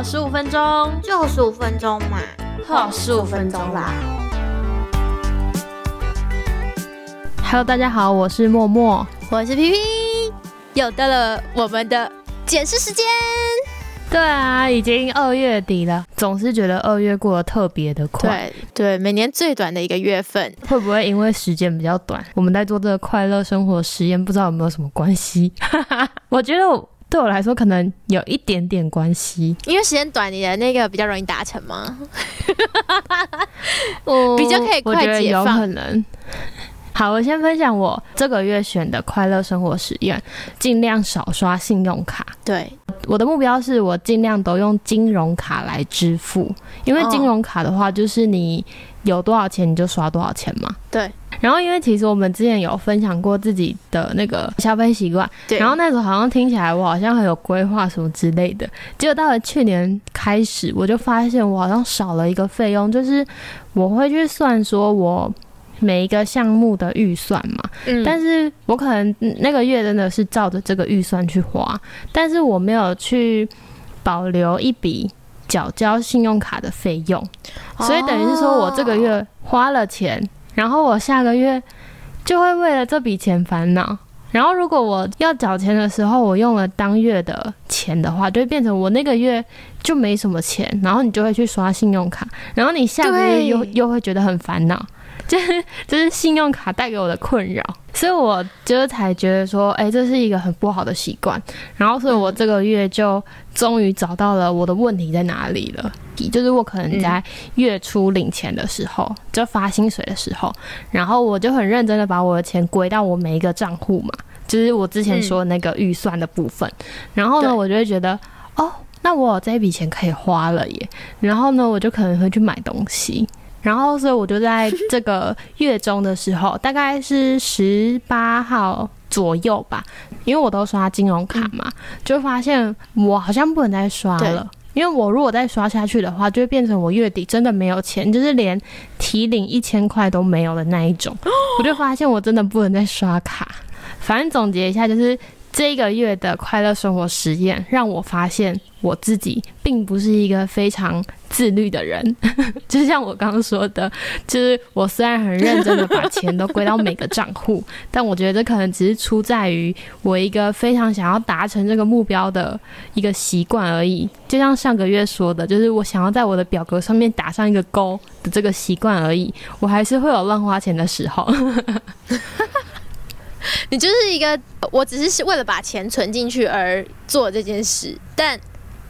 好十五分钟，就十五分钟嘛，好十五分钟啦。Hello，大家好，我是默默，我是皮皮，又到了我们的检视时间。对啊，已经二月底了，总是觉得二月过得特别的快。对对，每年最短的一个月份，会不会因为时间比较短，我们在做这个快乐生活实验，不知道有没有什么关系？我觉得对我来说可能有一点点关系，因为时间短，你的那个比较容易达成吗？我 比较可以快解放。好，我先分享我这个月选的快乐生活实验，尽量少刷信用卡。对，我的目标是我尽量都用金融卡来支付，因为金融卡的话，就是你有多少钱你就刷多少钱嘛。对。然后，因为其实我们之前有分享过自己的那个消费习惯，然后那时候好像听起来我好像很有规划什么之类的，结果到了去年开始，我就发现我好像少了一个费用，就是我会去算说我。每一个项目的预算嘛，嗯，但是我可能那个月真的是照着这个预算去花，但是我没有去保留一笔缴交信用卡的费用，所以等于是说我这个月花了钱，然后我下个月就会为了这笔钱烦恼，然后如果我要缴钱的时候我用了当月的钱的话，就会变成我那个月就没什么钱，然后你就会去刷信用卡，然后你下个月又又会觉得很烦恼。就是就是信用卡带给我的困扰，所以我就才觉得说，哎，这是一个很不好的习惯。然后，所以我这个月就终于找到了我的问题在哪里了。就是我可能在月初领钱的时候，就发薪水的时候，然后我就很认真的把我的钱归到我每一个账户嘛，就是我之前说那个预算的部分。然后呢，我就会觉得，哦，那我有这一笔钱可以花了耶。然后呢，我就可能会去买东西。然后，所以我就在这个月中的时候，大概是十八号左右吧，因为我都刷金融卡嘛，就发现我好像不能再刷了，因为我如果再刷下去的话，就会变成我月底真的没有钱，就是连提领一千块都没有的那一种。我就发现我真的不能再刷卡。反正总结一下，就是。这个月的快乐生活实验让我发现，我自己并不是一个非常自律的人。就像我刚刚说的，就是我虽然很认真的把钱都归到每个账户，但我觉得这可能只是出在于我一个非常想要达成这个目标的一个习惯而已。就像上个月说的，就是我想要在我的表格上面打上一个勾的这个习惯而已。我还是会有乱花钱的时候。你就是一个，我只是为了把钱存进去而做这件事，但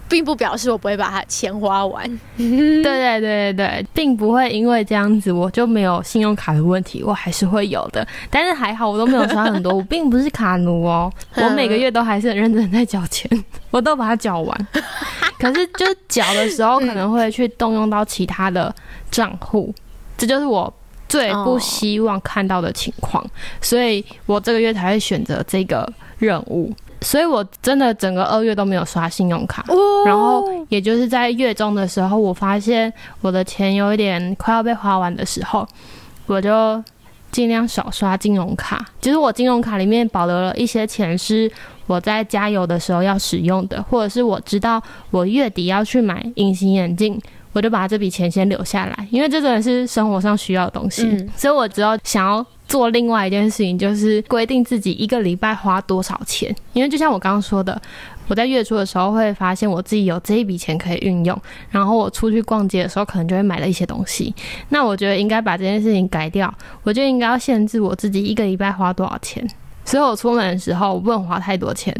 并不表示我不会把它钱花完。对对对对对，并不会因为这样子我就没有信用卡的问题，我还是会有的。但是还好，我都没有刷很多，我并不是卡奴哦，我每个月都还是很认真在缴钱，我都把它缴完。可是就缴的时候可能会去动用到其他的账户，这就是我。最不希望看到的情况，所以我这个月才会选择这个任务。所以我真的整个二月都没有刷信用卡，然后也就是在月中的时候，我发现我的钱有一点快要被花完的时候，我就尽量少刷金融卡。其实我金融卡里面保留了一些钱，是我在加油的时候要使用的，或者是我知道我月底要去买隐形眼镜。我就把这笔钱先留下来，因为这真的是生活上需要的东西，所以我只要想要做另外一件事情，就是规定自己一个礼拜花多少钱。因为就像我刚刚说的，我在月初的时候会发现我自己有这一笔钱可以运用，然后我出去逛街的时候可能就会买了一些东西。那我觉得应该把这件事情改掉，我就应该要限制我自己一个礼拜花多少钱。所以我出门的时候我不能花太多钱。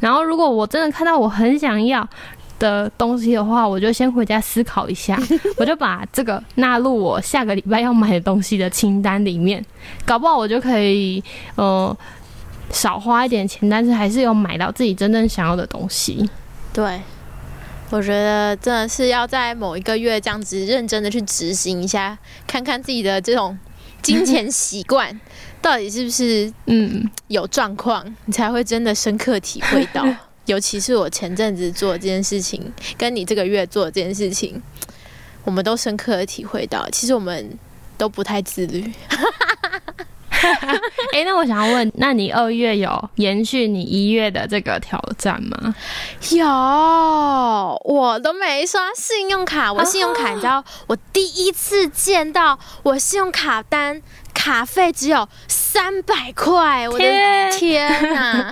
然后如果我真的看到我很想要。的东西的话，我就先回家思考一下，我就把这个纳入我下个礼拜要买的东西的清单里面，搞不好我就可以，呃，少花一点钱，但是还是有买到自己真正想要的东西。对，我觉得真的是要在某一个月这样子认真的去执行一下，看看自己的这种金钱习惯到底是不是嗯有状况，你才会真的深刻体会到。尤其是我前阵子做这件事情，跟你这个月做这件事情，我们都深刻的体会到，其实我们都不太自律。哎，那我想要问，那你二月有延续你一月的这个挑战吗？有，我都没刷信用卡。我信用卡，你知道，我第一次见到我信用卡单卡费只有三百块，我的天哪！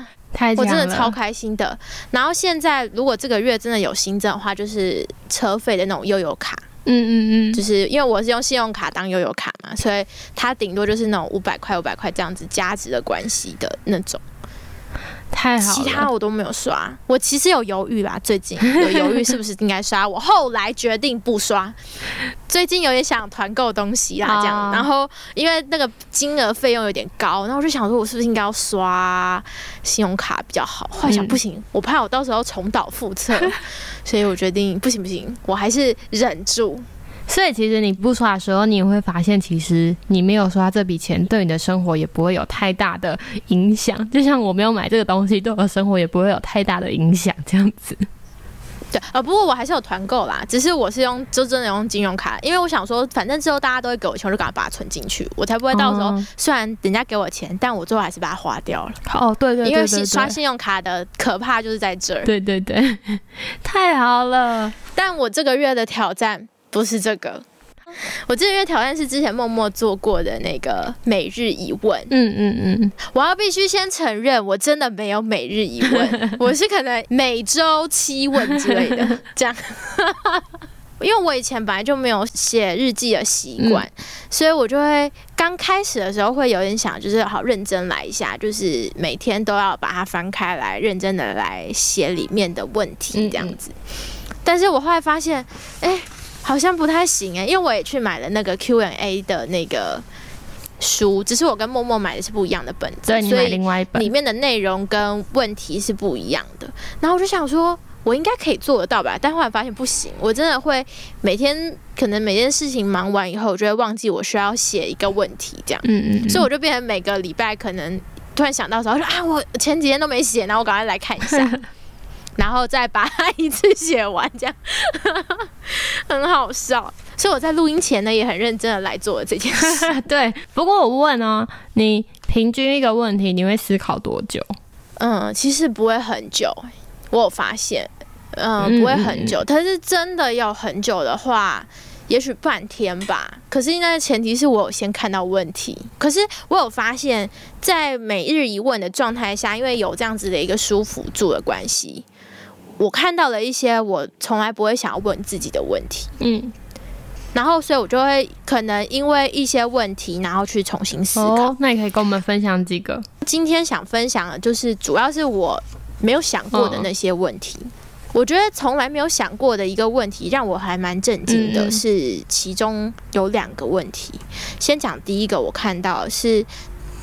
我真的超开心的。然后现在，如果这个月真的有新增的话，就是车费的那种悠游卡。嗯嗯嗯，就是因为我是用信用卡当悠游卡嘛，所以它顶多就是那种五百块、五百块这样子加值的关系的那种。太好，其他我都没有刷。我其实有犹豫啦，最近 有犹豫是不是应该刷。我后来决定不刷。最近有点想团购东西啦，这样。然后因为那个金额费用有点高，然后我就想说，我是不是应该要刷信用卡比较好？后来想不行，我怕我到时候重蹈覆辙，所以我决定不行不行，我还是忍住。所以其实你不刷的时候，你也会发现，其实你没有刷这笔钱，对你的生活也不会有太大的影响。就像我没有买这个东西，对我的生活也不会有太大的影响，这样子。对，呃，不过我还是有团购啦，只是我是用就真的用金融卡，因为我想说，反正之后大家都会给我钱，我就赶快把它存进去，我才不会到时候虽然人家给我钱，但我最后还是把它花掉了。哦，对对，因为刷信用卡的可怕就是在这儿。对对对，太好了。但我这个月的挑战。不是这个，我这个月挑战是之前默默做过的那个每日一问。嗯嗯嗯，我要必须先承认，我真的没有每日一问，我是可能每周七问之类的 这样。因为我以前本来就没有写日记的习惯，所以我就会刚开始的时候会有点想，就是好认真来一下，就是每天都要把它翻开来，认真的来写里面的问题这样子。但是我后来发现，哎。好像不太行哎，因为我也去买了那个 Q&A 的那个书，只是我跟默默买的是不一样的本子，所以另外一本里面的内容跟问题是不一样的。然后我就想说，我应该可以做得到吧？但后来发现不行，我真的会每天可能每件事情忙完以后，我就会忘记我需要写一个问题这样。嗯嗯。所以我就变成每个礼拜可能突然想到时候说啊，我前几天都没写，然后我赶快来看一下。然后再把它一次写完，这样 很好笑。所以我在录音前呢，也很认真的来做这件事。对，不过我问哦，你平均一个问题，你会思考多久？嗯，其实不会很久。我有发现，嗯，不会很久。但是真的要很久的话，也许半天吧。可是那前提是我有先看到问题。可是我有发现，在每日一问的状态下，因为有这样子的一个舒服住的关系。我看到了一些我从来不会想要问自己的问题，嗯，然后所以我就会可能因为一些问题，然后去重新思考。那你可以跟我们分享几个？今天想分享的就是主要是我没有想过的那些问题。我觉得从来没有想过的一个问题，让我还蛮震惊的，是其中有两个问题。先讲第一个，我看到是。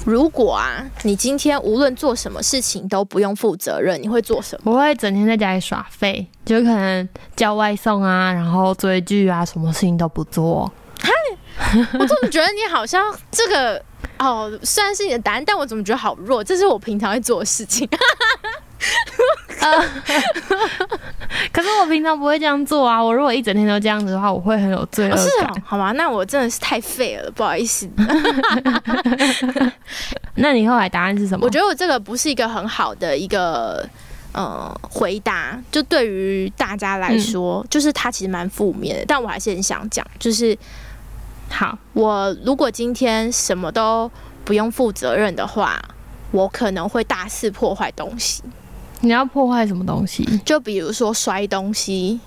如果啊，你今天无论做什么事情都不用负责任，你会做什么？我会整天在家里耍废，就可能叫外送啊，然后追剧啊，什么事情都不做。嗨，我怎么觉得你好像这个哦，虽然是你的答案，但我怎么觉得好弱？这是我平常会做的事情。可是我平常不会这样做啊！我如果一整天都这样子的话，我会很有罪恶感。好吗？那我真的是太废了，不好意思。那你后来答案是什么？我觉得我这个不是一个很好的一个呃回答，就对于大家来说，就是它其实蛮负面的。但我还是很想讲，就是好，我如果今天什么都不用负责任的话，我可能会大肆破坏东西。你要破坏什么东西？就比如说摔东西，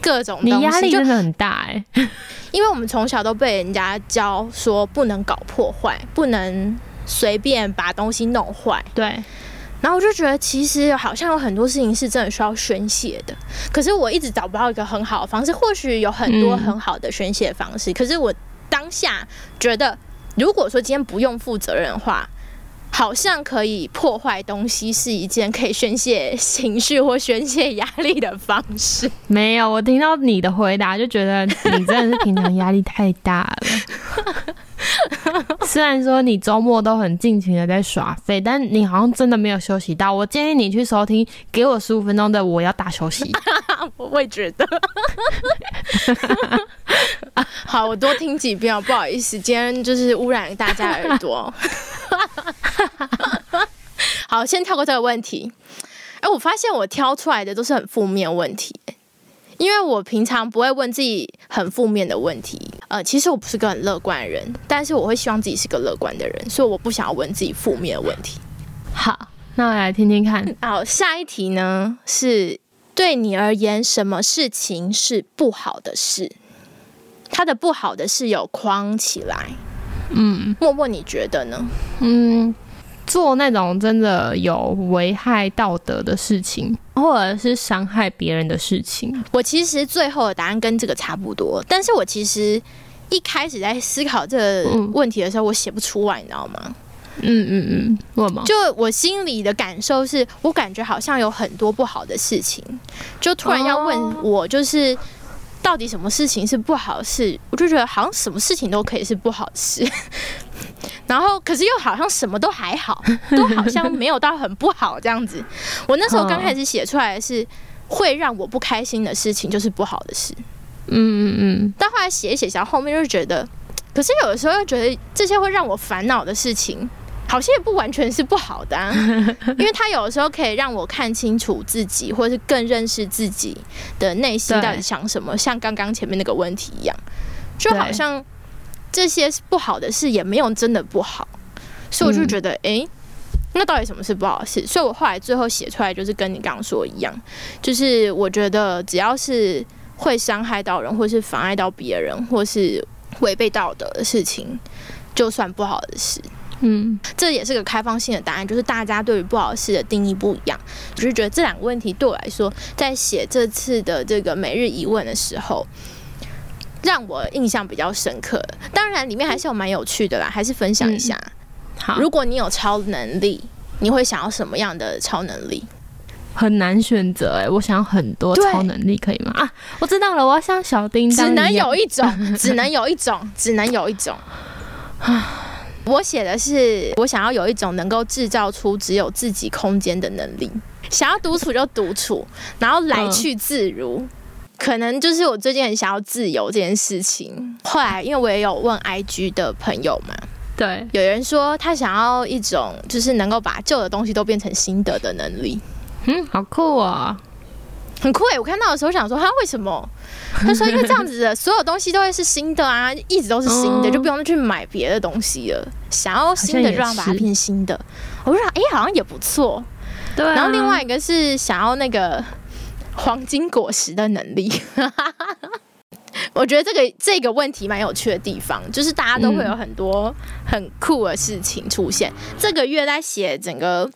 各种你压力真的很大哎，因为我们从小都被人家教说不能搞破坏，不能随便把东西弄坏。对，然后我就觉得其实好像有很多事情是真的需要宣泄的，可是我一直找不到一个很好的方式。或许有很多很好的宣泄方式，可是我当下觉得，如果说今天不用负责任的话。好像可以破坏东西是一件可以宣泄情绪或宣泄压力的方式。没有，我听到你的回答就觉得你真的是平常压力太大了。虽然说你周末都很尽情的在耍废，但你好像真的没有休息到。我建议你去收听《给我十五分钟的我要大休息》。我会觉得。好，我多听几遍哦，不好意思，今天就是污染大家耳朵。好，先跳过这个问题。哎，我发现我挑出来的都是很负面问题，因为我平常不会问自己很负面的问题。呃，其实我不是个很乐观的人，但是我会希望自己是个乐观的人，所以我不想要问自己负面的问题。好，那我来听听看。好，下一题呢是对你而言，什么事情是不好的事？它的不好的是有框起来。嗯，默默，你觉得呢？嗯。做那种真的有危害道德的事情，或者是伤害别人的事情，我其实最后的答案跟这个差不多。但是我其实一开始在思考这个问题的时候，我写不出来，你知道吗？嗯嗯嗯，为什么？就我心里的感受是，我感觉好像有很多不好的事情，就突然要问我，就是。到底什么事情是不好的事？我就觉得好像什么事情都可以是不好的事，然后可是又好像什么都还好，都好像没有到很不好这样子。我那时候刚开始写出来的是会让我不开心的事情就是不好的事，嗯嗯嗯。但后来写一写，然后后面就觉得，可是有的时候又觉得这些会让我烦恼的事情。好像也不完全是不好的，因为他有的时候可以让我看清楚自己，或者是更认识自己的内心到底想什么。像刚刚前面那个问题一样，就好像这些不好的事也没有真的不好，所以我就觉得，哎，那到底什么是不好的事？所以我后来最后写出来就是跟你刚刚说一样，就是我觉得只要是会伤害到人，或是妨碍到别人，或是违背道德的事情，就算不好的事。嗯，这也是个开放性的答案，就是大家对于不好事的定义不一样。我是觉得这两个问题对我来说，在写这次的这个每日疑问的时候，让我印象比较深刻。当然，里面还是有蛮有趣的啦，还是分享一下。好，如果你有超能力，你会想要什么样的超能力？很难选择哎，我想要很多超能力，可以吗？啊，我知道了，我要像小叮当只能有一种，只能有一种，只能有一种。啊。我写的是，我想要有一种能够制造出只有自己空间的能力，想要独处就独处，然后来去自如。可能就是我最近很想要自由这件事情。后来，因为我也有问 IG 的朋友嘛，对，有人说他想要一种就是能够把旧的东西都变成新的的能力。嗯，好酷啊！很酷诶！我看到的时候想说，他为什么？他说，因为这样子的 所有东西都会是新的啊，一直都是新的，就不用去买别的东西了。想要新的，就让把它变新的。我说，哎，好像也不错。对。然后另外一个是想要那个黄金果实的能力。我觉得这个这个问题蛮有趣的地方，就是大家都会有很多很酷的事情出现。这个月在写整个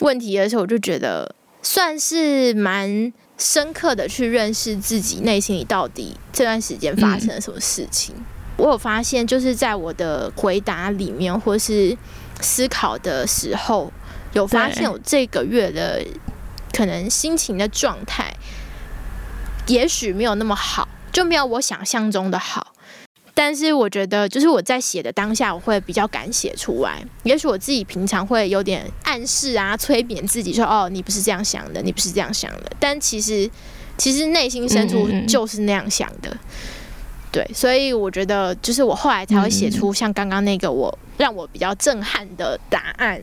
问题的时候，我就觉得算是蛮。深刻的去认识自己内心里到底这段时间发生了什么事情。我有发现，就是在我的回答里面，或是思考的时候，有发现我这个月的可能心情的状态，也许没有那么好，就没有我想象中的好。但是我觉得，就是我在写的当下，我会比较敢写出来。也许我自己平常会有点暗示啊，催眠自己说：“哦，你不是这样想的，你不是这样想的。”但其实，其实内心深处就是那样想的。对，所以我觉得，就是我后来才会写出像刚刚那个我让我比较震撼的答案。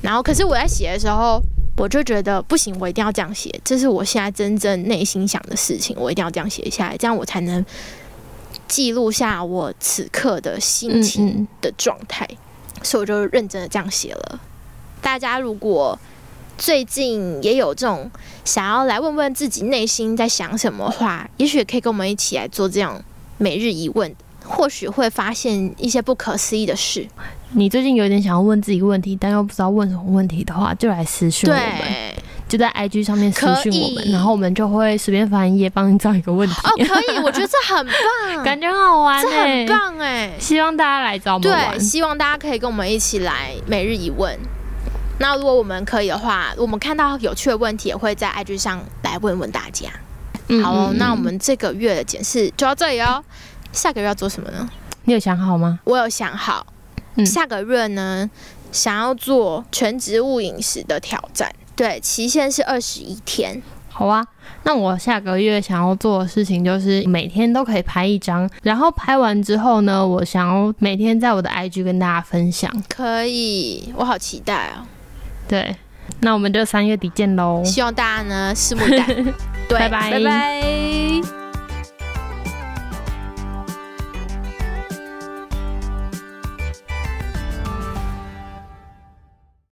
然后，可是我在写的时候，我就觉得不行，我一定要这样写，这是我现在真正内心想的事情，我一定要这样写下来，这样我才能。记录下我此刻的心情的状态，所以我就认真的这样写了。大家如果最近也有这种想要来问问自己内心在想什么话，也许也可以跟我们一起来做这样每日一问，或许会发现一些不可思议的事。你最近有点想要问自己问题，但又不知道问什么问题的话，就来私讯我们。就在 IG 上面私信我们，然后我们就会随便翻一页帮你找一个问题。哦，可以，我觉得这很棒，感觉很好玩，这很棒哎！希望大家来找我们玩，希望大家可以跟我们一起来每日一问。那如果我们可以的话，我们看到有趣的问题，也会在 IG 上来问问大家。好，那我们这个月的检视就到这里哦。下个月要做什么呢？你有想好吗？我有想好，下个月呢，想要做全植物饮食的挑战。对，期限是二十一天。好啊，那我下个月想要做的事情就是每天都可以拍一张，然后拍完之后呢，我想要每天在我的 IG 跟大家分享。可以，我好期待啊！对，那我们就三月底见喽。希望大家呢拭目以待。拜拜拜拜。